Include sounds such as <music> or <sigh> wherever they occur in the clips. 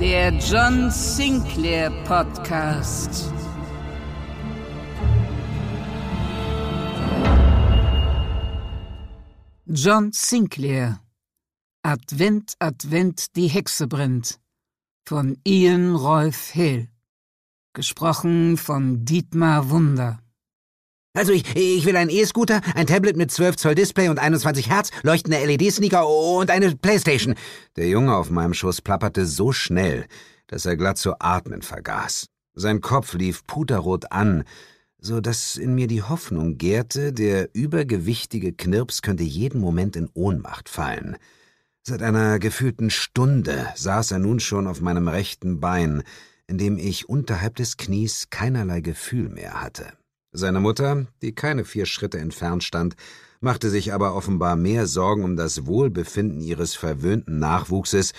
Der John Sinclair Podcast. John Sinclair. Advent, Advent, die Hexe brennt. Von Ian Rolf Hill. Gesprochen von Dietmar Wunder. Also ich, ich will einen E-Scooter, ein Tablet mit 12 Zoll Display und 21 Hertz, leuchtende LED-Sneaker und eine Playstation. Der Junge auf meinem Schoß plapperte so schnell, dass er glatt zu atmen vergaß. Sein Kopf lief puterrot an, so dass in mir die Hoffnung gärte, der übergewichtige Knirps könnte jeden Moment in Ohnmacht fallen. Seit einer gefühlten Stunde saß er nun schon auf meinem rechten Bein, in dem ich unterhalb des Knies keinerlei Gefühl mehr hatte. Seine Mutter, die keine vier Schritte entfernt stand, machte sich aber offenbar mehr Sorgen um das Wohlbefinden ihres verwöhnten Nachwuchses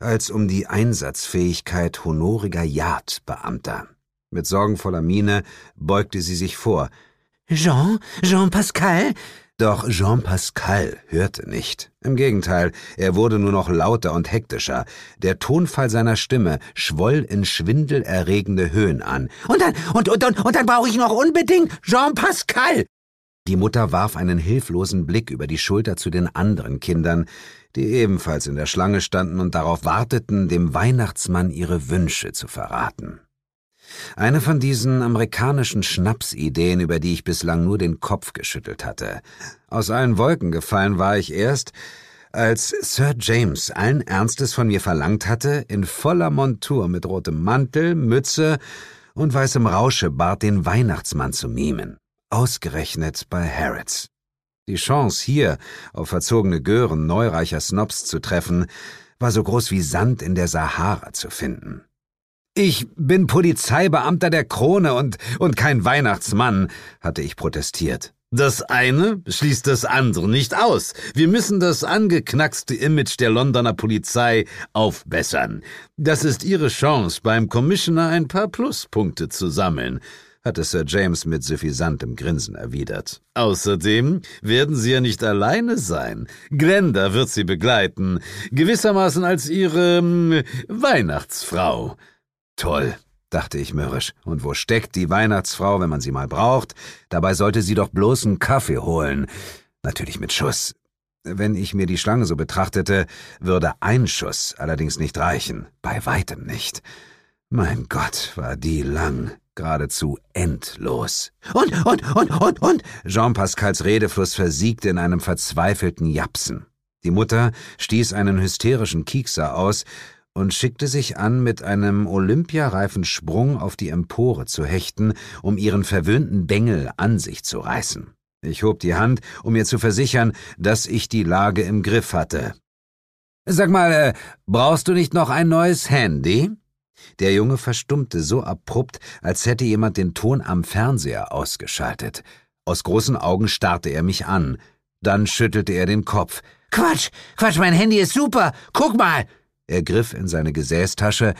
als um die Einsatzfähigkeit honoriger Jagdbeamter. Mit sorgenvoller Miene beugte sie sich vor. Jean? Jean Pascal? Doch Jean Pascal hörte nicht. Im Gegenteil, er wurde nur noch lauter und hektischer. Der Tonfall seiner Stimme schwoll in schwindelerregende Höhen an. Und dann, und, und, und, und dann brauche ich noch unbedingt Jean Pascal! Die Mutter warf einen hilflosen Blick über die Schulter zu den anderen Kindern, die ebenfalls in der Schlange standen und darauf warteten, dem Weihnachtsmann ihre Wünsche zu verraten. Eine von diesen amerikanischen Schnapsideen, über die ich bislang nur den Kopf geschüttelt hatte. Aus allen Wolken gefallen war ich erst, als Sir James allen Ernstes von mir verlangt hatte, in voller Montur mit rotem Mantel, Mütze und weißem Rauschebart den Weihnachtsmann zu mimen. Ausgerechnet bei Harrods. Die Chance, hier auf verzogene Gören neureicher Snobs zu treffen, war so groß wie Sand in der Sahara zu finden. Ich bin Polizeibeamter der Krone und, und kein Weihnachtsmann, hatte ich protestiert. Das eine schließt das andere nicht aus. Wir müssen das angeknackste Image der Londoner Polizei aufbessern. Das ist Ihre Chance, beim Commissioner ein paar Pluspunkte zu sammeln, hatte Sir James mit suffisantem Grinsen erwidert. Außerdem werden Sie ja nicht alleine sein. Glenda wird Sie begleiten, gewissermaßen als Ihre hm, Weihnachtsfrau. Toll, dachte ich mürrisch. Und wo steckt die Weihnachtsfrau, wenn man sie mal braucht? Dabei sollte sie doch bloß einen Kaffee holen. Natürlich mit Schuss. Wenn ich mir die Schlange so betrachtete, würde ein Schuss allerdings nicht reichen. Bei weitem nicht. Mein Gott, war die lang. Geradezu endlos. Und, und, und, und, und! Jean Pascals Redefluss versiegte in einem verzweifelten Japsen. Die Mutter stieß einen hysterischen Kiekser aus und schickte sich an, mit einem olympiareifen Sprung auf die Empore zu hechten, um ihren verwöhnten Bengel an sich zu reißen. Ich hob die Hand, um mir zu versichern, dass ich die Lage im Griff hatte. Sag mal, äh, brauchst du nicht noch ein neues Handy? Der Junge verstummte so abrupt, als hätte jemand den Ton am Fernseher ausgeschaltet. Aus großen Augen starrte er mich an. Dann schüttelte er den Kopf. Quatsch, Quatsch, mein Handy ist super. Guck mal, er griff in seine Gesäßtasche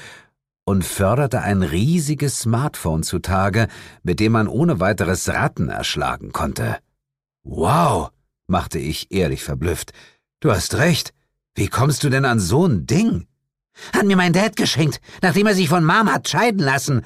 und förderte ein riesiges Smartphone zutage, mit dem man ohne weiteres Ratten erschlagen konnte. Wow, machte ich ehrlich verblüfft. Du hast recht. Wie kommst du denn an so ein Ding? Hat mir mein Dad geschenkt, nachdem er sich von Mom hat scheiden lassen.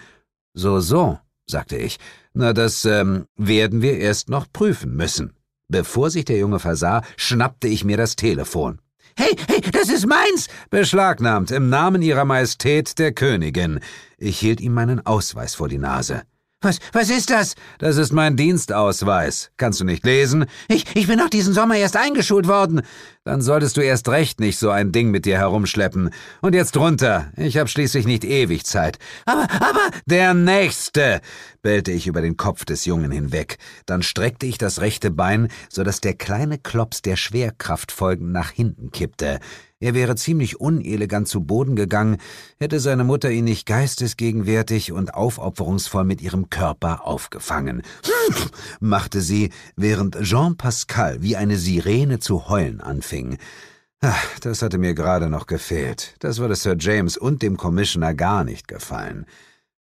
So, so, sagte ich. Na, das ähm, werden wir erst noch prüfen müssen. Bevor sich der Junge versah, schnappte ich mir das Telefon. Hey, hey, das ist meins! Beschlagnahmt im Namen Ihrer Majestät der Königin. Ich hielt ihm meinen Ausweis vor die Nase. Was, was ist das? Das ist mein Dienstausweis. Kannst du nicht lesen? Ich, ich bin doch diesen Sommer erst eingeschult worden. Dann solltest du erst recht nicht so ein Ding mit dir herumschleppen. Und jetzt runter. Ich hab schließlich nicht ewig Zeit. Aber, aber. Der Nächste! bellte ich über den Kopf des Jungen hinweg. Dann streckte ich das rechte Bein, so dass der kleine Klops der Schwerkraft folgend nach hinten kippte. Er wäre ziemlich unelegant zu Boden gegangen, hätte seine Mutter ihn nicht geistesgegenwärtig und aufopferungsvoll mit ihrem Körper aufgefangen. <laughs> machte sie, während Jean Pascal wie eine Sirene zu heulen anfing. Ach, das hatte mir gerade noch gefehlt. Das würde Sir James und dem Commissioner gar nicht gefallen.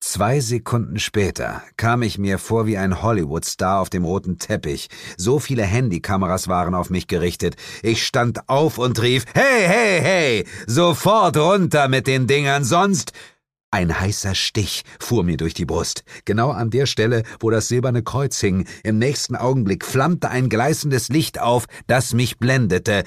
Zwei Sekunden später kam ich mir vor wie ein Hollywood-Star auf dem roten Teppich. So viele Handykameras waren auf mich gerichtet. Ich stand auf und rief, hey, hey, hey, sofort runter mit den Dingern, sonst... Ein heißer Stich fuhr mir durch die Brust, genau an der Stelle, wo das silberne Kreuz hing. Im nächsten Augenblick flammte ein gleißendes Licht auf, das mich blendete.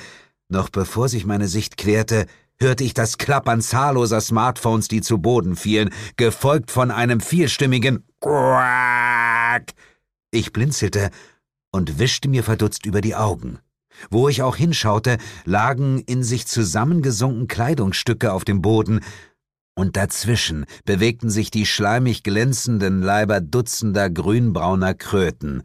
Noch bevor sich meine Sicht klärte, hörte ich das Klappern zahlloser Smartphones, die zu Boden fielen, gefolgt von einem vierstimmigen Quack. Ich blinzelte und wischte mir verdutzt über die Augen. Wo ich auch hinschaute, lagen in sich zusammengesunken Kleidungsstücke auf dem Boden, und dazwischen bewegten sich die schleimig glänzenden Leiber dutzender grünbrauner Kröten.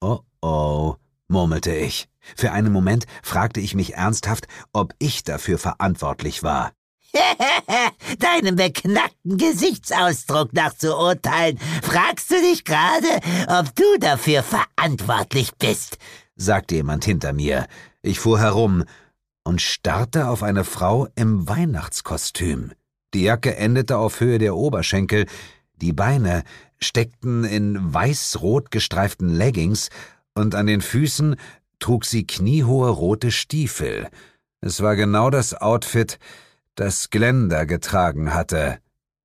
Oh oh, murmelte ich. Für einen Moment fragte ich mich ernsthaft, ob ich dafür verantwortlich war. <laughs> Deinem beknackten Gesichtsausdruck nach zu urteilen, fragst du dich gerade, ob du dafür verantwortlich bist, sagte jemand hinter mir. Ich fuhr herum und starrte auf eine Frau im Weihnachtskostüm. Die Jacke endete auf Höhe der Oberschenkel, die Beine steckten in weiß-rot gestreiften Leggings und an den Füßen trug sie kniehohe rote Stiefel. Es war genau das Outfit, das Glenda getragen hatte.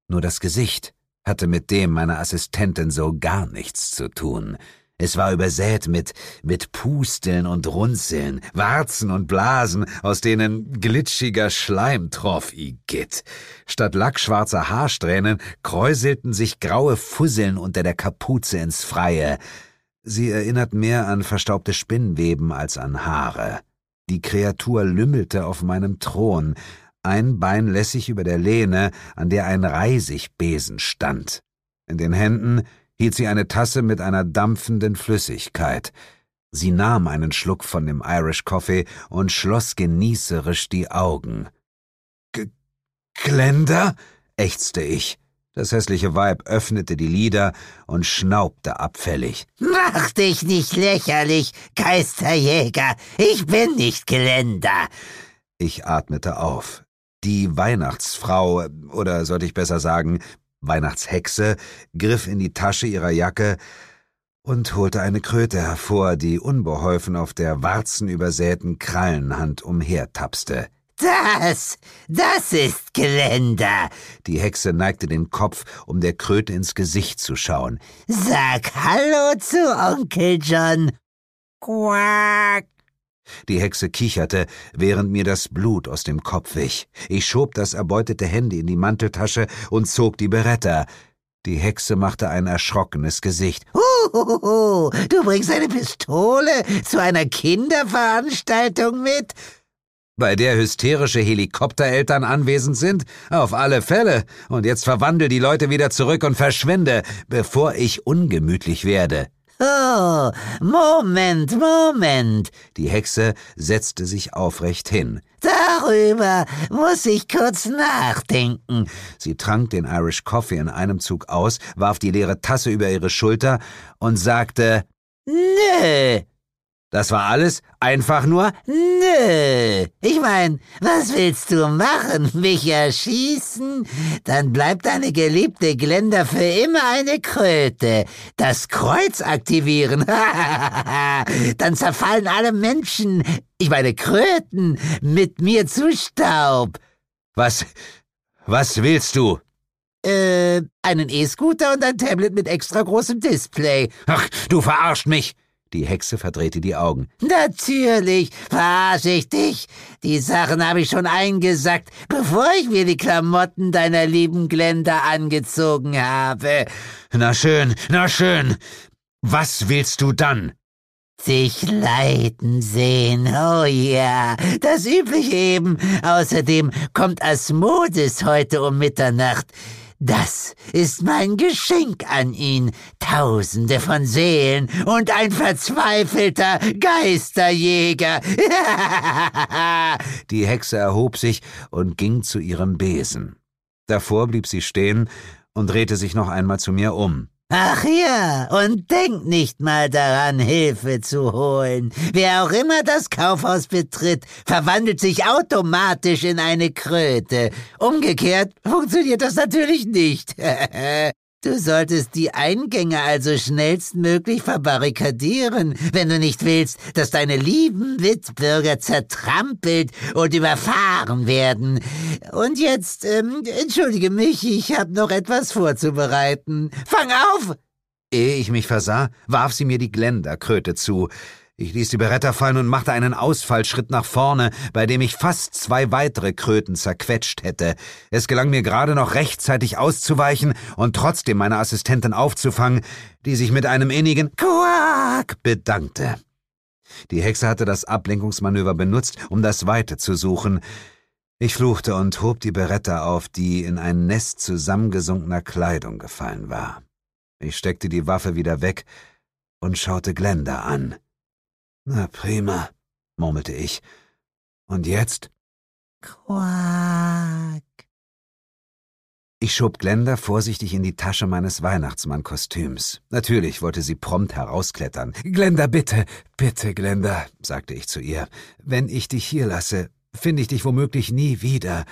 Nur das Gesicht hatte mit dem meiner Assistentin so gar nichts zu tun. Es war übersät mit, mit Pusteln und Runzeln, Warzen und Blasen, aus denen glitschiger Schleim troff, igitt. Statt lackschwarzer Haarsträhnen kräuselten sich graue Fusseln unter der Kapuze ins Freie. Sie erinnert mehr an verstaubte Spinnweben als an Haare. Die Kreatur lümmelte auf meinem Thron, ein Bein lässig über der Lehne, an der ein Reisigbesen stand. In den Händen hielt sie eine Tasse mit einer dampfenden Flüssigkeit. Sie nahm einen Schluck von dem Irish Coffee und schloss genießerisch die Augen. G Glenda? ächzte ich. Das hässliche Weib öffnete die Lider und schnaubte abfällig. Mach dich nicht lächerlich, Geisterjäger. Ich bin nicht Geländer. Ich atmete auf. Die Weihnachtsfrau, oder sollte ich besser sagen, Weihnachtshexe, griff in die Tasche ihrer Jacke und holte eine Kröte hervor, die unbeholfen auf der warzenübersäten Krallenhand umhertapste. Das, das ist Geländer. Die Hexe neigte den Kopf, um der Kröte ins Gesicht zu schauen. Sag Hallo zu Onkel John. Quack. Die Hexe kicherte, während mir das Blut aus dem Kopf wich. Ich schob das erbeutete Handy in die Manteltasche und zog die Beretta. Die Hexe machte ein erschrockenes Gesicht. Huhuhu, du bringst eine Pistole zu einer Kinderveranstaltung mit? Bei der hysterische Helikoptereltern anwesend sind? Auf alle Fälle. Und jetzt verwandel die Leute wieder zurück und verschwinde, bevor ich ungemütlich werde. Oh, Moment, Moment. Die Hexe setzte sich aufrecht hin. Darüber muss ich kurz nachdenken. Sie trank den Irish Coffee in einem Zug aus, warf die leere Tasse über ihre Schulter und sagte Nö, das war alles? Einfach nur? Nö. Ich mein, was willst du machen? Mich erschießen? Dann bleibt deine geliebte Glenda für immer eine Kröte. Das Kreuz aktivieren. <laughs> Dann zerfallen alle Menschen, ich meine Kröten, mit mir zu Staub. Was, was willst du? Äh, einen E-Scooter und ein Tablet mit extra großem Display. Ach, du verarscht mich. Die Hexe verdrehte die Augen. Natürlich, verarsche ich dich. Die Sachen habe ich schon eingesackt, bevor ich mir die Klamotten deiner lieben Glenda angezogen habe. Na schön, na schön. Was willst du dann? Sich leiden sehen, oh ja, das übliche eben. Außerdem kommt Asmodis heute um Mitternacht. Das ist mein Geschenk an ihn. Tausende von Seelen und ein verzweifelter Geisterjäger. <laughs> Die Hexe erhob sich und ging zu ihrem Besen. Davor blieb sie stehen und drehte sich noch einmal zu mir um. Ach ja, und denk nicht mal daran, Hilfe zu holen. Wer auch immer das Kaufhaus betritt, verwandelt sich automatisch in eine Kröte. Umgekehrt funktioniert das natürlich nicht. <laughs> Du solltest die Eingänge also schnellstmöglich verbarrikadieren, wenn du nicht willst, dass deine lieben Mitbürger zertrampelt und überfahren werden. Und jetzt, ähm, entschuldige mich, ich habe noch etwas vorzubereiten. Fang auf! Ehe ich mich versah, warf sie mir die Gländerkröte zu. Ich ließ die Beretta fallen und machte einen Ausfallschritt nach vorne, bei dem ich fast zwei weitere Kröten zerquetscht hätte. Es gelang mir gerade noch rechtzeitig auszuweichen und trotzdem meine Assistentin aufzufangen, die sich mit einem innigen Quack bedankte. Die Hexe hatte das Ablenkungsmanöver benutzt, um das Weite zu suchen. Ich fluchte und hob die Beretta auf, die in ein Nest zusammengesunkener Kleidung gefallen war. Ich steckte die Waffe wieder weg und schaute Glenda an. Na prima, murmelte ich. Und jetzt? Quack. Ich schob Glenda vorsichtig in die Tasche meines Weihnachtsmannkostüms. Natürlich wollte sie prompt herausklettern. Glenda, bitte, bitte, Glenda, sagte ich zu ihr. Wenn ich dich hier lasse, finde ich dich womöglich nie wieder.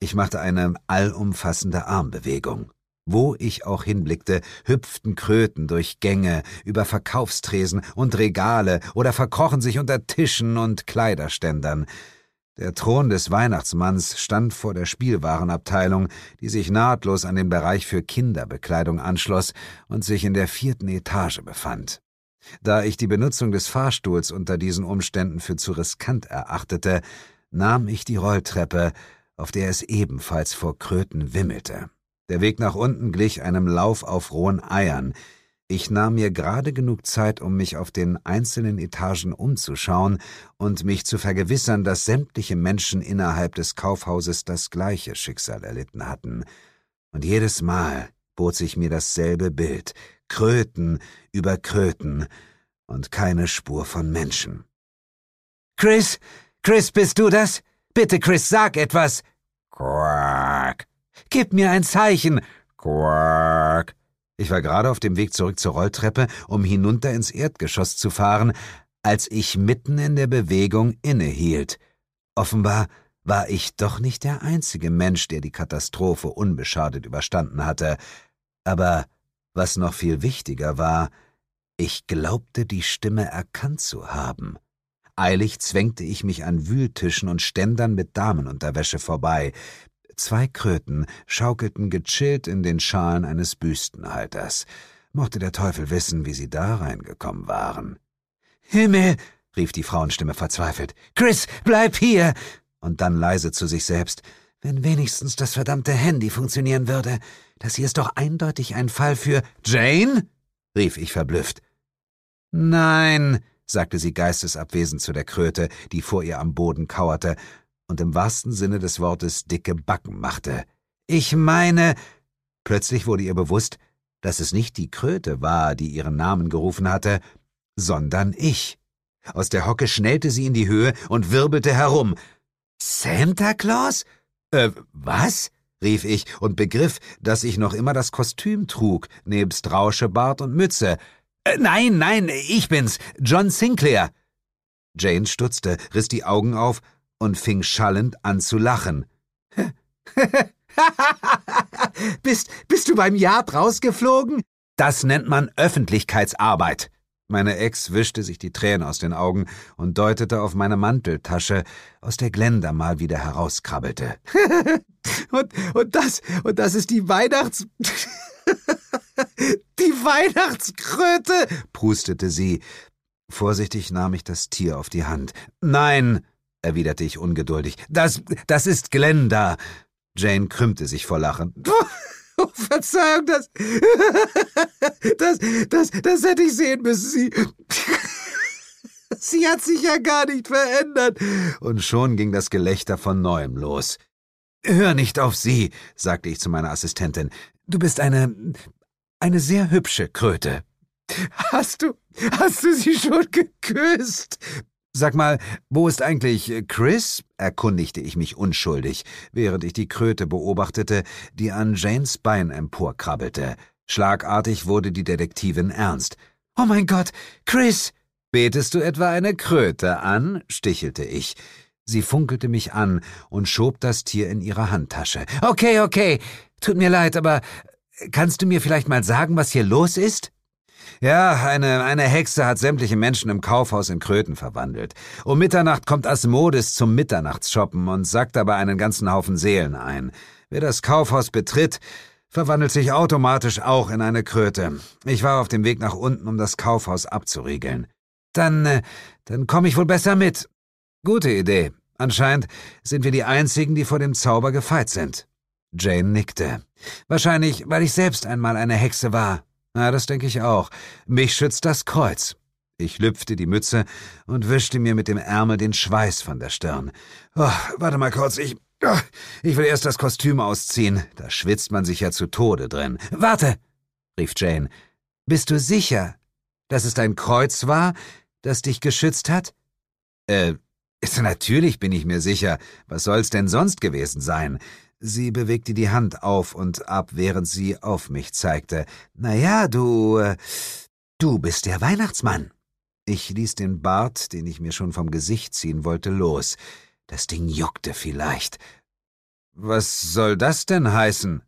Ich machte eine allumfassende Armbewegung. Wo ich auch hinblickte, hüpften Kröten durch Gänge, über Verkaufstresen und Regale oder verkrochen sich unter Tischen und Kleiderständern. Der Thron des Weihnachtsmanns stand vor der Spielwarenabteilung, die sich nahtlos an den Bereich für Kinderbekleidung anschloss und sich in der vierten Etage befand. Da ich die Benutzung des Fahrstuhls unter diesen Umständen für zu riskant erachtete, nahm ich die Rolltreppe, auf der es ebenfalls vor Kröten wimmelte. Der Weg nach unten glich einem Lauf auf rohen Eiern. Ich nahm mir gerade genug Zeit, um mich auf den einzelnen Etagen umzuschauen und mich zu vergewissern, dass sämtliche Menschen innerhalb des Kaufhauses das gleiche Schicksal erlitten hatten. Und jedes Mal bot sich mir dasselbe Bild, Kröten über Kröten und keine Spur von Menschen. Chris, Chris, bist du das? Bitte, Chris, sag etwas. Quack. Gib mir ein Zeichen. Quack. Ich war gerade auf dem Weg zurück zur Rolltreppe, um hinunter ins Erdgeschoss zu fahren, als ich mitten in der Bewegung innehielt. Offenbar war ich doch nicht der einzige Mensch, der die Katastrophe unbeschadet überstanden hatte. Aber was noch viel wichtiger war, ich glaubte die Stimme erkannt zu haben. Eilig zwängte ich mich an Wühltischen und Ständern mit Damenunterwäsche vorbei. Zwei Kröten schaukelten gechillt in den Schalen eines Büstenhalters. Mochte der Teufel wissen, wie sie da reingekommen waren. Himmel! rief die Frauenstimme verzweifelt. Chris, bleib hier! Und dann leise zu sich selbst. Wenn wenigstens das verdammte Handy funktionieren würde. Das hier ist doch eindeutig ein Fall für Jane? rief ich verblüfft. Nein, sagte sie geistesabwesend zu der Kröte, die vor ihr am Boden kauerte und im wahrsten Sinne des Wortes dicke Backen machte. Ich meine. Plötzlich wurde ihr bewusst, dass es nicht die Kröte war, die ihren Namen gerufen hatte, sondern ich. Aus der Hocke schnellte sie in die Höhe und wirbelte herum. Santa Claus? Äh, was? rief ich und begriff, dass ich noch immer das Kostüm trug, nebst Rauschebart und Mütze. Äh, nein, nein, ich bin's, John Sinclair. Jane stutzte, riss die Augen auf und fing schallend an zu lachen. <laughs> bist, bist du beim Yard rausgeflogen? Das nennt man Öffentlichkeitsarbeit. Meine Ex wischte sich die Tränen aus den Augen und deutete auf meine Manteltasche, aus der Glenda mal wieder herauskrabbelte. <laughs> und, und das, und das ist die Weihnachts... <laughs> die Weihnachtskröte, prustete sie. Vorsichtig nahm ich das Tier auf die Hand. Nein, erwiderte ich ungeduldig. Das, das ist Glenda. Jane krümmte sich vor Lachen. <laughs> Oh, Verzeihung, das, <laughs> das, das, das hätte ich sehen müssen. Sie, <laughs> sie hat sich ja gar nicht verändert. Und schon ging das Gelächter von neuem los. Hör nicht auf sie, sagte ich zu meiner Assistentin. Du bist eine, eine sehr hübsche Kröte. Hast du, hast du sie schon geküsst? Sag mal, wo ist eigentlich Chris? erkundigte ich mich unschuldig, während ich die Kröte beobachtete, die an Janes Bein emporkrabbelte. Schlagartig wurde die Detektivin ernst. Oh mein Gott, Chris! Betest du etwa eine Kröte an? stichelte ich. Sie funkelte mich an und schob das Tier in ihre Handtasche. Okay, okay. Tut mir leid, aber kannst du mir vielleicht mal sagen, was hier los ist? Ja, eine, eine Hexe hat sämtliche Menschen im Kaufhaus in Kröten verwandelt. Um Mitternacht kommt Asmodis zum Mitternachtsshoppen und sackt dabei einen ganzen Haufen Seelen ein. Wer das Kaufhaus betritt, verwandelt sich automatisch auch in eine Kröte. Ich war auf dem Weg nach unten, um das Kaufhaus abzuriegeln. Dann, äh, dann komme ich wohl besser mit. Gute Idee. Anscheinend sind wir die Einzigen, die vor dem Zauber gefeit sind. Jane nickte. Wahrscheinlich, weil ich selbst einmal eine Hexe war. Na, das denke ich auch. Mich schützt das Kreuz. Ich lüpfte die Mütze und wischte mir mit dem Ärmel den Schweiß von der Stirn. Oh, warte mal kurz, ich. Oh, ich will erst das Kostüm ausziehen. Da schwitzt man sich ja zu Tode drin. Warte, rief Jane. Bist du sicher, dass es dein Kreuz war, das dich geschützt hat? Äh, <laughs> natürlich bin ich mir sicher. Was soll's denn sonst gewesen sein? Sie bewegte die Hand auf und ab, während sie auf mich zeigte. Na ja, du. Äh, du bist der Weihnachtsmann. Ich ließ den Bart, den ich mir schon vom Gesicht ziehen wollte, los. Das Ding juckte vielleicht. Was soll das denn heißen?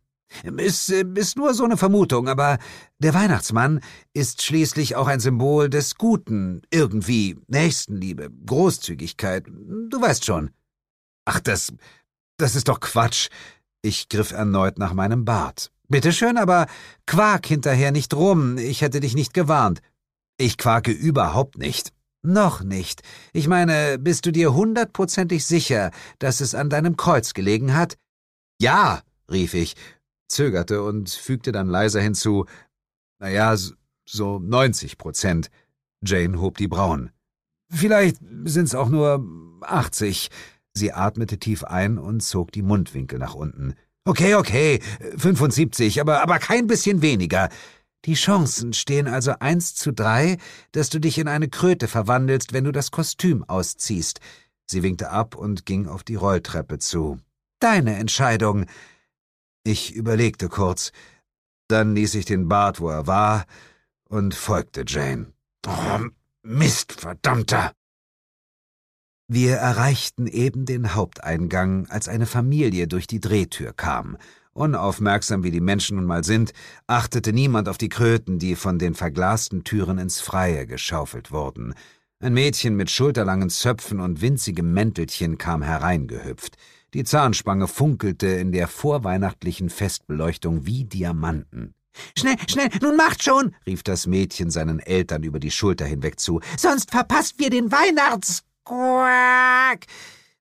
Ist, ist nur so eine Vermutung, aber der Weihnachtsmann ist schließlich auch ein Symbol des Guten, irgendwie Nächstenliebe, Großzügigkeit, du weißt schon. Ach, das, das ist doch Quatsch. Ich griff erneut nach meinem Bart. Bitte schön, aber quak hinterher nicht rum. Ich hätte dich nicht gewarnt. Ich quake überhaupt nicht. Noch nicht. Ich meine, bist du dir hundertprozentig sicher, dass es an deinem Kreuz gelegen hat? Ja, rief ich, zögerte und fügte dann leiser hinzu. Na ja, so neunzig Prozent. Jane hob die Brauen. Vielleicht sind's auch nur achtzig. Sie atmete tief ein und zog die Mundwinkel nach unten. Okay, okay, 75, aber, aber kein bisschen weniger. Die Chancen stehen also eins zu drei, dass du dich in eine Kröte verwandelst, wenn du das Kostüm ausziehst. Sie winkte ab und ging auf die Rolltreppe zu. Deine Entscheidung. Ich überlegte kurz. Dann ließ ich den Bart, wo er war, und folgte Jane. Oh, Mist, verdammter! Wir erreichten eben den Haupteingang, als eine Familie durch die Drehtür kam. Unaufmerksam wie die Menschen nun mal sind, achtete niemand auf die Kröten, die von den verglasten Türen ins Freie geschaufelt wurden. Ein Mädchen mit schulterlangen Zöpfen und winzigem Mäntelchen kam hereingehüpft. Die Zahnspange funkelte in der vorweihnachtlichen Festbeleuchtung wie Diamanten. Schnell, schnell, nun macht schon, rief das Mädchen seinen Eltern über die Schulter hinweg zu. Sonst verpasst wir den Weihnachts. Quack!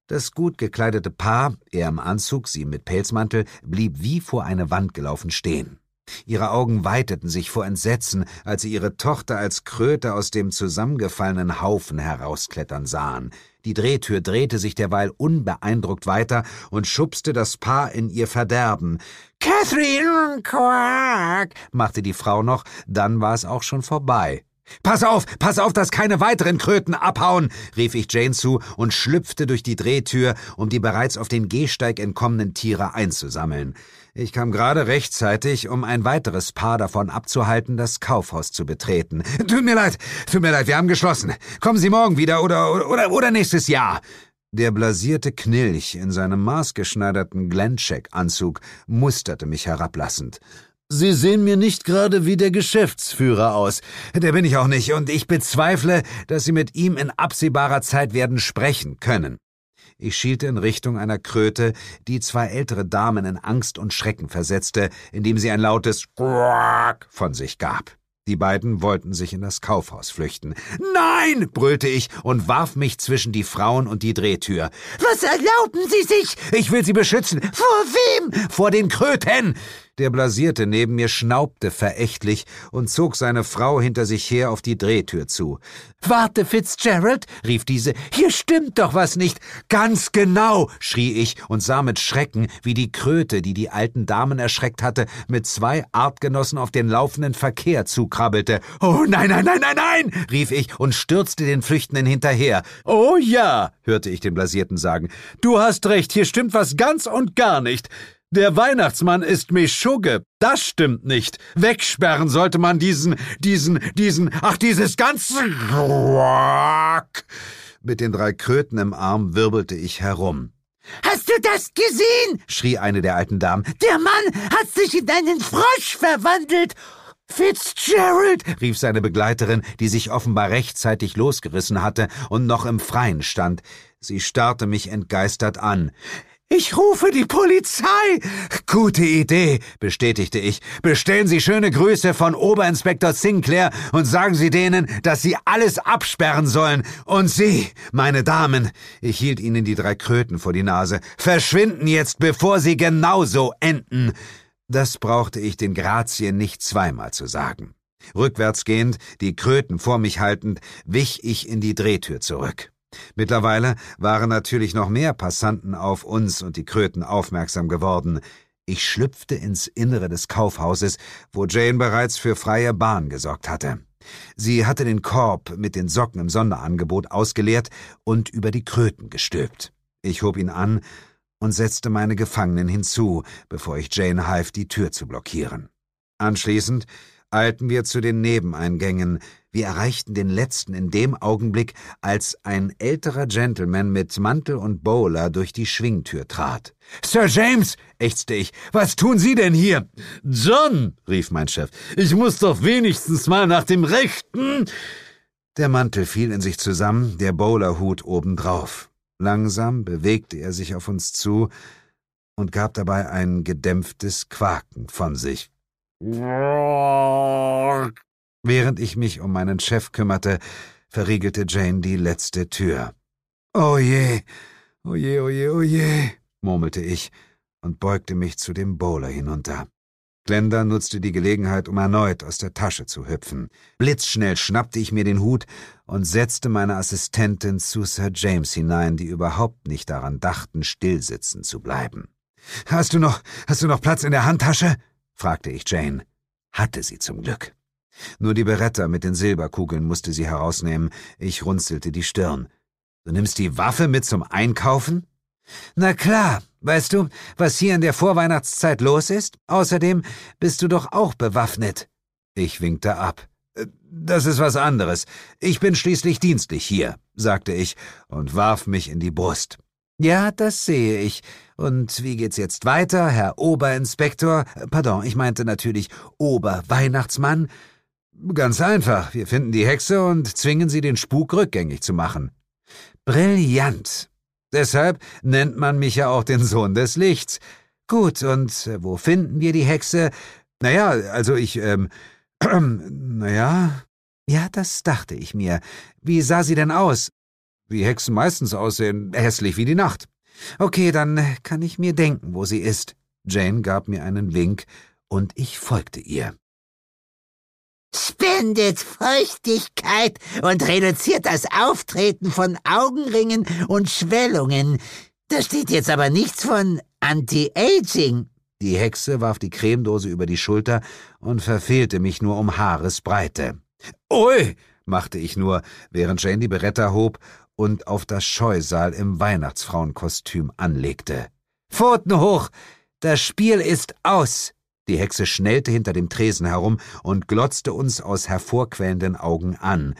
Das gut gekleidete Paar, er im Anzug, sie mit Pelzmantel, blieb wie vor eine Wand gelaufen stehen. Ihre Augen weiteten sich vor Entsetzen, als sie ihre Tochter als Kröte aus dem zusammengefallenen Haufen herausklettern sahen. Die Drehtür drehte sich derweil unbeeindruckt weiter und schubste das Paar in ihr Verderben. Catherine, Quack, machte die Frau noch, dann war es auch schon vorbei. Pass auf, pass auf, dass keine weiteren Kröten abhauen, rief ich Jane zu und schlüpfte durch die Drehtür, um die bereits auf den Gehsteig entkommenen Tiere einzusammeln. Ich kam gerade rechtzeitig, um ein weiteres Paar davon abzuhalten, das Kaufhaus zu betreten. Tut mir leid, tut mir leid, wir haben geschlossen. Kommen Sie morgen wieder oder, oder, oder nächstes Jahr. Der blasierte Knilch in seinem maßgeschneiderten Glencheck-Anzug musterte mich herablassend. Sie sehen mir nicht gerade wie der Geschäftsführer aus. Der bin ich auch nicht, und ich bezweifle, dass Sie mit ihm in absehbarer Zeit werden sprechen können. Ich schielte in Richtung einer Kröte, die zwei ältere Damen in Angst und Schrecken versetzte, indem sie ein lautes Quack von sich gab. Die beiden wollten sich in das Kaufhaus flüchten. Nein, brüllte ich und warf mich zwischen die Frauen und die Drehtür. Was erlauben Sie sich? Ich will Sie beschützen. Vor wem? Vor den Kröten. Der Blasierte neben mir schnaubte verächtlich und zog seine Frau hinter sich her auf die Drehtür zu. Warte, Fitzgerald, rief diese, hier stimmt doch was nicht. Ganz genau, schrie ich und sah mit Schrecken, wie die Kröte, die die alten Damen erschreckt hatte, mit zwei Artgenossen auf den laufenden Verkehr zukrabbelte. Oh nein, nein, nein, nein, nein, rief ich und stürzte den Flüchtenden hinterher. Oh ja, hörte ich den Blasierten sagen, du hast recht, hier stimmt was ganz und gar nicht. Der Weihnachtsmann ist Meschugge. Das stimmt nicht. Wegsperren sollte man diesen, diesen, diesen, ach, dieses ganze Quack. Mit den drei Kröten im Arm wirbelte ich herum. Hast du das gesehen? schrie eine der alten Damen. Der Mann hat sich in einen Frosch verwandelt. Fitzgerald, rief seine Begleiterin, die sich offenbar rechtzeitig losgerissen hatte und noch im Freien stand. Sie starrte mich entgeistert an. Ich rufe die Polizei. Gute Idee, bestätigte ich. Bestellen Sie schöne Grüße von Oberinspektor Sinclair und sagen Sie denen, dass sie alles absperren sollen. Und Sie, meine Damen, ich hielt Ihnen die drei Kröten vor die Nase, verschwinden jetzt, bevor Sie genauso enden. Das brauchte ich den Grazien nicht zweimal zu sagen. Rückwärts gehend, die Kröten vor mich haltend, wich ich in die Drehtür zurück. Mittlerweile waren natürlich noch mehr Passanten auf uns und die Kröten aufmerksam geworden. Ich schlüpfte ins Innere des Kaufhauses, wo Jane bereits für freie Bahn gesorgt hatte. Sie hatte den Korb mit den Socken im Sonderangebot ausgeleert und über die Kröten gestülpt. Ich hob ihn an und setzte meine Gefangenen hinzu, bevor ich Jane half, die Tür zu blockieren. Anschließend eilten wir zu den Nebeneingängen, wir erreichten den letzten in dem Augenblick, als ein älterer Gentleman mit Mantel und Bowler durch die Schwingtür trat. Sir James, ächzte ich, was tun Sie denn hier? John, rief mein Chef, ich muss doch wenigstens mal nach dem Rechten. Der Mantel fiel in sich zusammen, der Bowlerhut obendrauf. Langsam bewegte er sich auf uns zu und gab dabei ein gedämpftes Quaken von sich. Während ich mich um meinen Chef kümmerte, verriegelte Jane die letzte Tür. Oh je, oh je, oh je, oh je, murmelte ich und beugte mich zu dem Bowler hinunter. Glenda nutzte die Gelegenheit, um erneut aus der Tasche zu hüpfen. Blitzschnell schnappte ich mir den Hut und setzte meine Assistentin zu Sir James hinein, die überhaupt nicht daran dachten, stillsitzen zu bleiben. Hast du noch, hast du noch Platz in der Handtasche? Fragte ich Jane. Hatte sie zum Glück. Nur die Beretta mit den Silberkugeln musste sie herausnehmen. Ich runzelte die Stirn. Du nimmst die Waffe mit zum Einkaufen? Na klar, weißt du, was hier in der Vorweihnachtszeit los ist? Außerdem bist du doch auch bewaffnet. Ich winkte ab. Äh, das ist was anderes. Ich bin schließlich dienstlich hier, sagte ich und warf mich in die Brust. Ja, das sehe ich. Und wie geht's jetzt weiter, Herr Oberinspektor? Pardon, ich meinte natürlich Oberweihnachtsmann. Ganz einfach. Wir finden die Hexe und zwingen sie, den Spuk rückgängig zu machen. Brillant. Deshalb nennt man mich ja auch den Sohn des Lichts. Gut, und äh, wo finden wir die Hexe? Naja, also ich, ähm, <clears throat> äh, naja. Ja, das dachte ich mir. Wie sah sie denn aus? Wie Hexen meistens aussehen, hässlich wie die Nacht. Okay, dann kann ich mir denken, wo sie ist. Jane gab mir einen Wink, und ich folgte ihr spendet Feuchtigkeit und reduziert das Auftreten von Augenringen und Schwellungen. Da steht jetzt aber nichts von Anti-Aging. Die Hexe warf die Cremedose über die Schulter und verfehlte mich nur um Haaresbreite. Ui, machte ich nur, während Jane die Beretta hob und auf das Scheusal im Weihnachtsfrauenkostüm anlegte. Pfoten hoch! Das Spiel ist aus! Die Hexe schnellte hinter dem Tresen herum und glotzte uns aus hervorquellenden Augen an.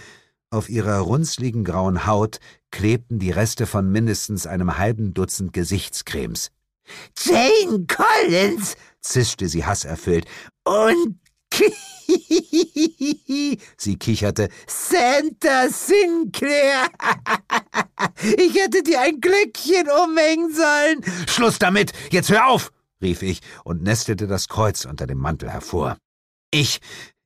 Auf ihrer runzligen grauen Haut klebten die Reste von mindestens einem halben Dutzend Gesichtscremes. Jane Collins, zischte sie hasserfüllt. Und <laughs> sie kicherte. Santa Sinclair! <laughs> ich hätte dir ein Glöckchen umhängen sollen. Schluss damit! Jetzt hör auf! rief ich und nestelte das Kreuz unter dem Mantel hervor. Ich,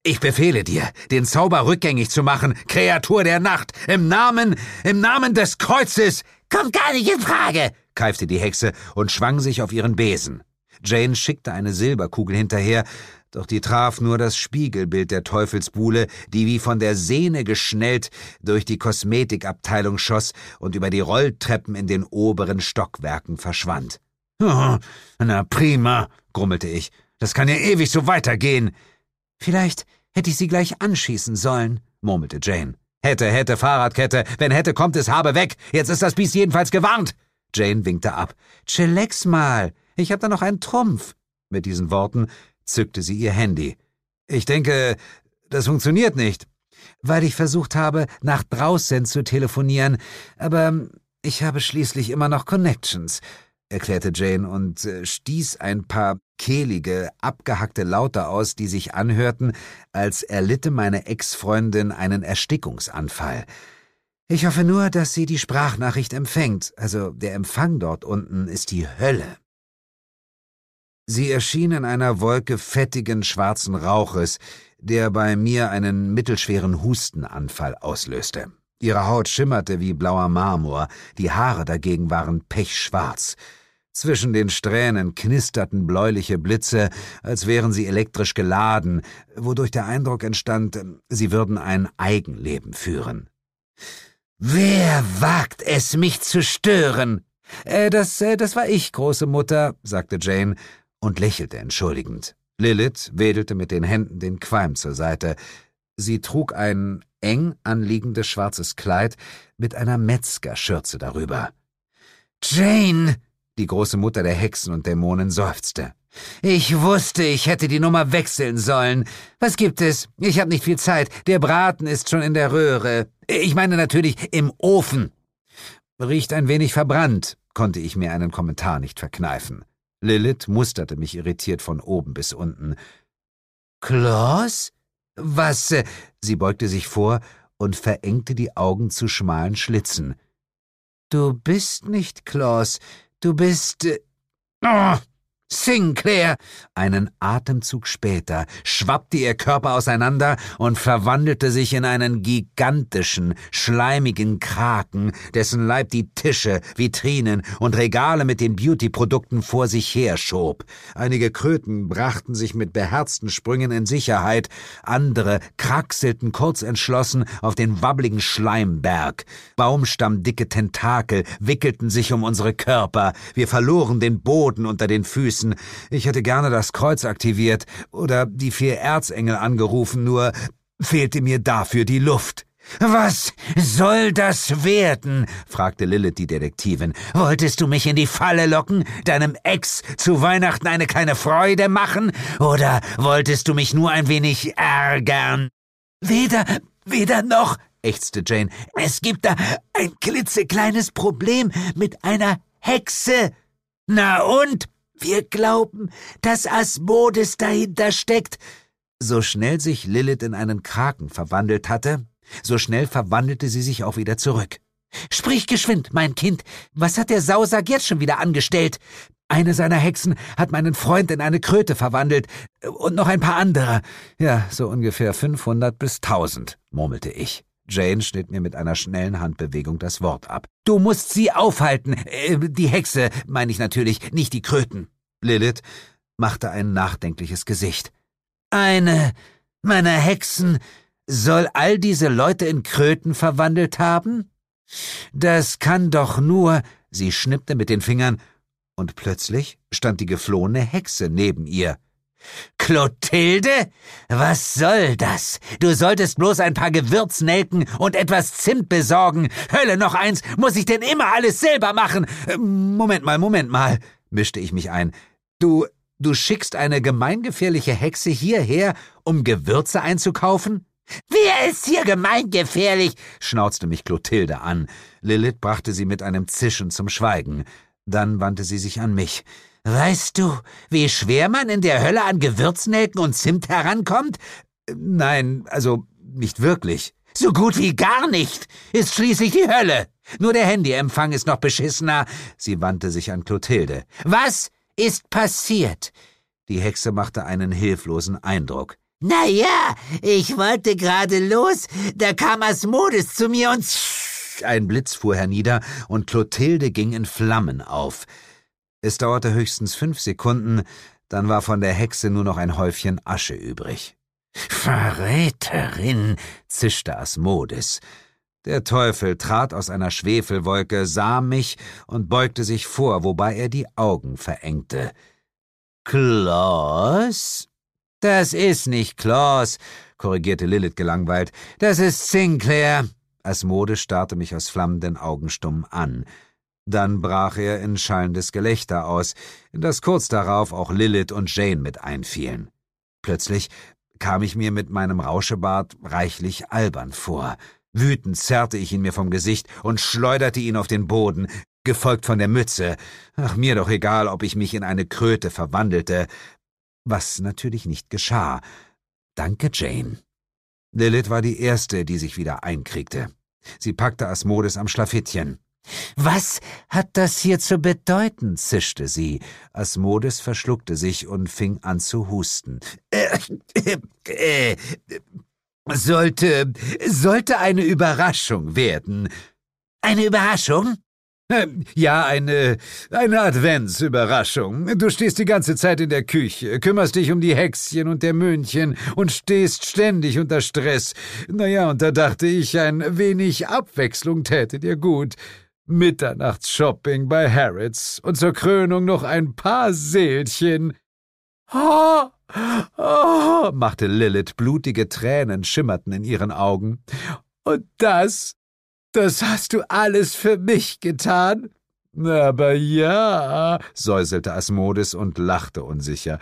Ich befehle dir, den Zauber rückgängig zu machen, Kreatur der Nacht, im Namen, im Namen des Kreuzes. Kommt gar nicht in Frage, keifte die Hexe und schwang sich auf ihren Besen. Jane schickte eine Silberkugel hinterher, doch die traf nur das Spiegelbild der Teufelsbuhle, die wie von der Sehne geschnellt durch die Kosmetikabteilung schoss und über die Rolltreppen in den oberen Stockwerken verschwand. Oh, na prima, grummelte ich. Das kann ja ewig so weitergehen. Vielleicht hätte ich sie gleich anschießen sollen, murmelte Jane. Hätte, hätte, Fahrradkette. Wenn hätte, kommt es, habe weg. Jetzt ist das Biest jedenfalls gewarnt. Jane winkte ab. Chillax mal. Ich hab da noch einen Trumpf. Mit diesen Worten zückte sie ihr Handy. Ich denke, das funktioniert nicht. Weil ich versucht habe, nach draußen zu telefonieren, aber ich habe schließlich immer noch Connections erklärte Jane und äh, stieß ein paar kehlige, abgehackte Laute aus, die sich anhörten, als erlitte meine Ex-Freundin einen Erstickungsanfall. Ich hoffe nur, dass sie die Sprachnachricht empfängt, also der Empfang dort unten ist die Hölle. Sie erschien in einer Wolke fettigen schwarzen Rauches, der bei mir einen mittelschweren Hustenanfall auslöste. Ihre Haut schimmerte wie blauer Marmor, die Haare dagegen waren pechschwarz. Zwischen den Strähnen knisterten bläuliche Blitze, als wären sie elektrisch geladen, wodurch der Eindruck entstand, sie würden ein Eigenleben führen. Wer wagt es, mich zu stören? Äh, das, äh, das war ich, große Mutter, sagte Jane und lächelte entschuldigend. Lilith wedelte mit den Händen den Qualm zur Seite. Sie trug ein eng anliegendes schwarzes Kleid mit einer Metzgerschürze darüber. Jane, die große Mutter der Hexen und Dämonen seufzte. Ich wusste, ich hätte die Nummer wechseln sollen. Was gibt es? Ich habe nicht viel Zeit. Der Braten ist schon in der Röhre. Ich meine natürlich im Ofen. Riecht ein wenig verbrannt, konnte ich mir einen Kommentar nicht verkneifen. Lilith musterte mich irritiert von oben bis unten. Klaus? Was? Äh, sie beugte sich vor und verengte die Augen zu schmalen Schlitzen. Du bist nicht Klaus, Du bist. Oh, Sinclair! Einen Atemzug später schwappte ihr Körper auseinander und verwandelte sich in einen gigantischen, schleimigen Kraken, dessen Leib die Tische, Vitrinen und Regale mit den Beauty-Produkten vor sich herschob. Einige Kröten brachten sich mit beherzten Sprüngen in Sicherheit, andere kraxelten kurzentschlossen auf den wabbligen Schleimberg. Baumstammdicke Tentakel wickelten sich um unsere Körper, wir verloren den Boden unter den Füßen, wissen, ich hätte gerne das Kreuz aktiviert oder die vier Erzengel angerufen, nur fehlte mir dafür die Luft. Was soll das werden? fragte Lilith die Detektivin. Wolltest du mich in die Falle locken, deinem Ex zu Weihnachten eine kleine Freude machen, oder wolltest du mich nur ein wenig ärgern? Weder, weder noch, ächzte Jane. Es gibt da ein klitzekleines Problem mit einer Hexe. Na und? Wir glauben, dass Asmodes dahinter steckt. So schnell sich Lilith in einen Kraken verwandelt hatte, so schnell verwandelte sie sich auch wieder zurück. Sprich geschwind, mein Kind. Was hat der Sausack jetzt schon wieder angestellt? Eine seiner Hexen hat meinen Freund in eine Kröte verwandelt und noch ein paar andere. Ja, so ungefähr 500 bis 1000, murmelte ich. Jane schnitt mir mit einer schnellen Handbewegung das Wort ab. Du musst sie aufhalten. Äh, die Hexe, meine ich natürlich, nicht die Kröten. Lilith machte ein nachdenkliches Gesicht. Eine meiner Hexen soll all diese Leute in Kröten verwandelt haben? Das kann doch nur. Sie schnippte mit den Fingern, und plötzlich stand die geflohene Hexe neben ihr. Clotilde? Was soll das? Du solltest bloß ein paar Gewürznelken und etwas Zimt besorgen. Hölle noch eins, muss ich denn immer alles selber machen? Äh, Moment mal, Moment mal, mischte ich mich ein. Du, du schickst eine gemeingefährliche Hexe hierher, um Gewürze einzukaufen? Wer ist hier gemeingefährlich? schnauzte mich Clotilde an. Lilith brachte sie mit einem Zischen zum Schweigen. Dann wandte sie sich an mich. Weißt du, wie schwer man in der Hölle an Gewürznelken und Zimt herankommt? Nein, also nicht wirklich. So gut wie gar nicht. Ist schließlich die Hölle. Nur der Handyempfang ist noch beschissener. Sie wandte sich an Clotilde. Was ist passiert? Die Hexe machte einen hilflosen Eindruck. Na ja, ich wollte gerade los, da kam Asmodes zu mir und... Ein Blitz fuhr hernieder und Clotilde ging in Flammen auf. Es dauerte höchstens fünf Sekunden, dann war von der Hexe nur noch ein Häufchen Asche übrig. Verräterin, zischte Asmodes. Der Teufel trat aus einer Schwefelwolke, sah mich und beugte sich vor, wobei er die Augen verengte. Klaus? Das ist nicht Klaus, korrigierte Lilith gelangweilt. Das ist Sinclair. Asmode starrte mich aus flammenden Augen stumm an. Dann brach er in schallendes Gelächter aus, in das kurz darauf auch Lilith und Jane mit einfielen. Plötzlich kam ich mir mit meinem Rauschebart reichlich albern vor. Wütend zerrte ich ihn mir vom Gesicht und schleuderte ihn auf den Boden, gefolgt von der Mütze. Ach, mir doch egal, ob ich mich in eine Kröte verwandelte. Was natürlich nicht geschah. Danke, Jane. Lilith war die Erste, die sich wieder einkriegte. Sie packte Asmodes am Schlafittchen. Was hat das hier zu bedeuten? zischte sie. Asmodes verschluckte sich und fing an zu husten. Äh, äh, äh, sollte, sollte eine Überraschung werden. Eine Überraschung? Ähm, ja, eine, eine Adventsüberraschung. Du stehst die ganze Zeit in der Küche, kümmerst dich um die Hexchen und der Möhnchen und stehst ständig unter Stress. Naja, und da dachte ich, ein wenig Abwechslung täte dir gut. Mitternachtsshopping bei Harrods und zur Krönung noch ein paar Seelchen. Oh, oh, machte Lilith, blutige Tränen schimmerten in ihren Augen. Und das, das hast du alles für mich getan? Aber ja, säuselte Asmodis und lachte unsicher.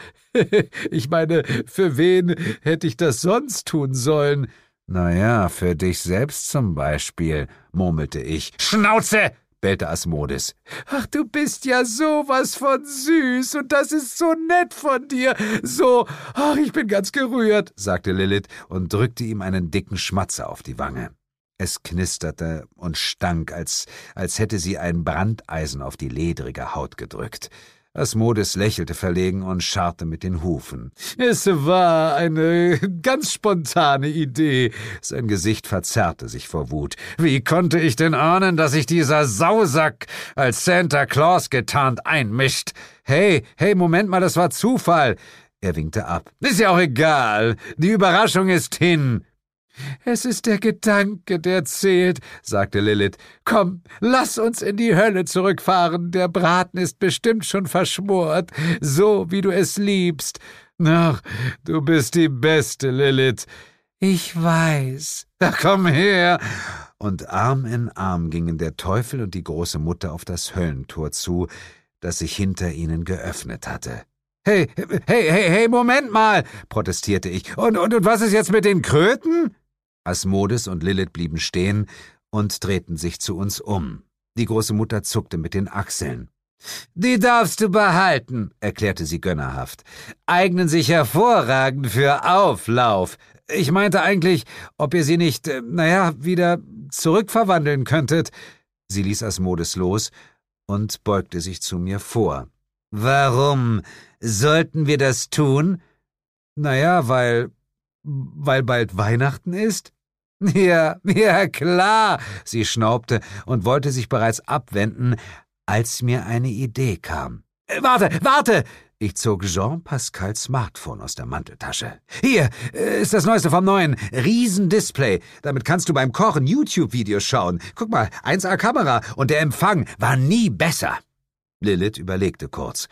<laughs> ich meine, für wen hätte ich das sonst tun sollen? Na ja, für dich selbst zum Beispiel, murmelte ich. Schnauze! bellte Asmodis. Ach, du bist ja sowas von süß und das ist so nett von dir. So, ach, ich bin ganz gerührt, sagte Lilith und drückte ihm einen dicken Schmatzer auf die Wange. Es knisterte und stank, als, als hätte sie ein Brandeisen auf die ledrige Haut gedrückt. Asmodes lächelte verlegen und scharrte mit den Hufen. Es war eine ganz spontane Idee. Sein Gesicht verzerrte sich vor Wut. Wie konnte ich denn ahnen, dass sich dieser Sausack als Santa Claus getarnt einmischt? Hey, hey, Moment mal, das war Zufall. Er winkte ab. Ist ja auch egal. Die Überraschung ist hin. Es ist der Gedanke, der zählt, sagte Lilith. Komm, lass uns in die Hölle zurückfahren. Der Braten ist bestimmt schon verschmort, so wie du es liebst. Ach, du bist die Beste, Lilith. Ich weiß. Ach, komm her. Und Arm in Arm gingen der Teufel und die große Mutter auf das Höllentor zu, das sich hinter ihnen geöffnet hatte. Hey, hey, hey, hey, Moment mal, protestierte ich. Und, und, und was ist jetzt mit den Kröten? Asmodes und Lilith blieben stehen und drehten sich zu uns um. Die große Mutter zuckte mit den Achseln. Die darfst du behalten, erklärte sie gönnerhaft. Eignen sich hervorragend für Auflauf. Ich meinte eigentlich, ob ihr sie nicht, äh, naja, wieder zurückverwandeln könntet. Sie ließ Asmodes los und beugte sich zu mir vor. Warum sollten wir das tun? Naja, weil weil bald Weihnachten ist? <laughs> Ja, ja, klar, sie schnaubte und wollte sich bereits abwenden, als mir eine Idee kam. Äh, warte, warte! Ich zog Jean-Pascals Smartphone aus der Manteltasche. Hier äh, ist das Neueste vom Neuen. Riesendisplay. Damit kannst du beim Kochen YouTube-Videos schauen. Guck mal, 1A-Kamera und der Empfang war nie besser. Lilith überlegte kurz.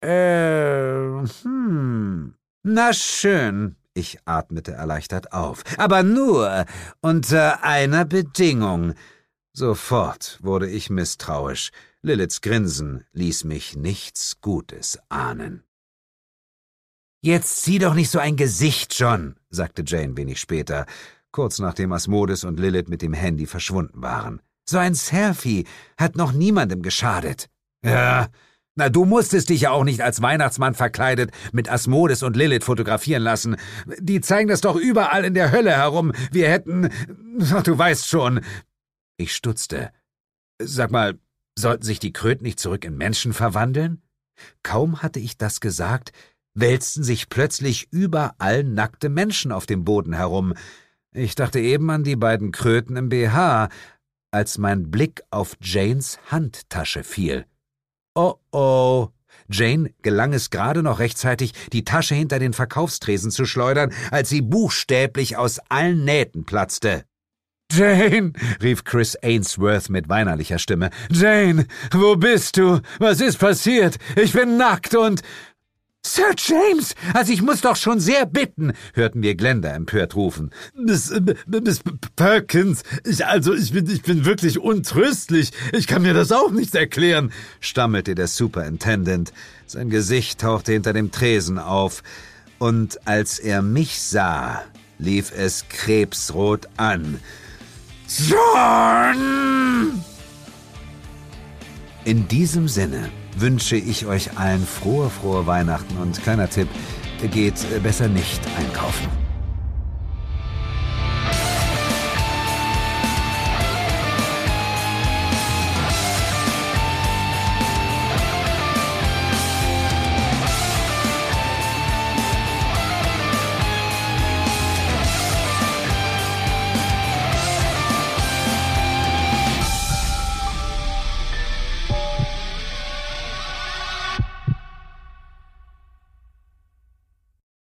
Äh, hm. Na schön, ich atmete erleichtert auf. Aber nur unter einer Bedingung. Sofort wurde ich misstrauisch. Liliths Grinsen ließ mich nichts Gutes ahnen. Jetzt zieh doch nicht so ein Gesicht, John, sagte Jane wenig später, kurz nachdem Asmodes und Lilith mit dem Handy verschwunden waren. So ein Selfie hat noch niemandem geschadet. Ja, na, du musstest dich ja auch nicht als Weihnachtsmann verkleidet mit Asmodes und Lilith fotografieren lassen. Die zeigen das doch überall in der Hölle herum. Wir hätten. <laughs> Du weißt schon. Ich stutzte. Sag mal, sollten sich die Kröten nicht zurück in Menschen verwandeln? Kaum hatte ich das gesagt, wälzten sich plötzlich überall nackte Menschen auf dem Boden herum. Ich dachte eben an die beiden Kröten im BH, als mein Blick auf Janes Handtasche fiel. Oh oh. Jane gelang es gerade noch rechtzeitig, die Tasche hinter den Verkaufstresen zu schleudern, als sie buchstäblich aus allen Nähten platzte. Jane, rief Chris Ainsworth mit weinerlicher Stimme. Jane, wo bist du? Was ist passiert? Ich bin nackt und. Sir James, also ich muss doch schon sehr bitten, hörten wir Glenda empört rufen. Miss, äh, Miss Perkins, ich, also ich bin, ich bin wirklich untröstlich. Ich kann mir das auch nicht erklären, stammelte der Superintendent. Sein Gesicht tauchte hinter dem Tresen auf. Und als er mich sah, lief es krebsrot an. John! In diesem Sinne wünsche ich euch allen frohe, frohe Weihnachten und kleiner Tipp, geht besser nicht einkaufen.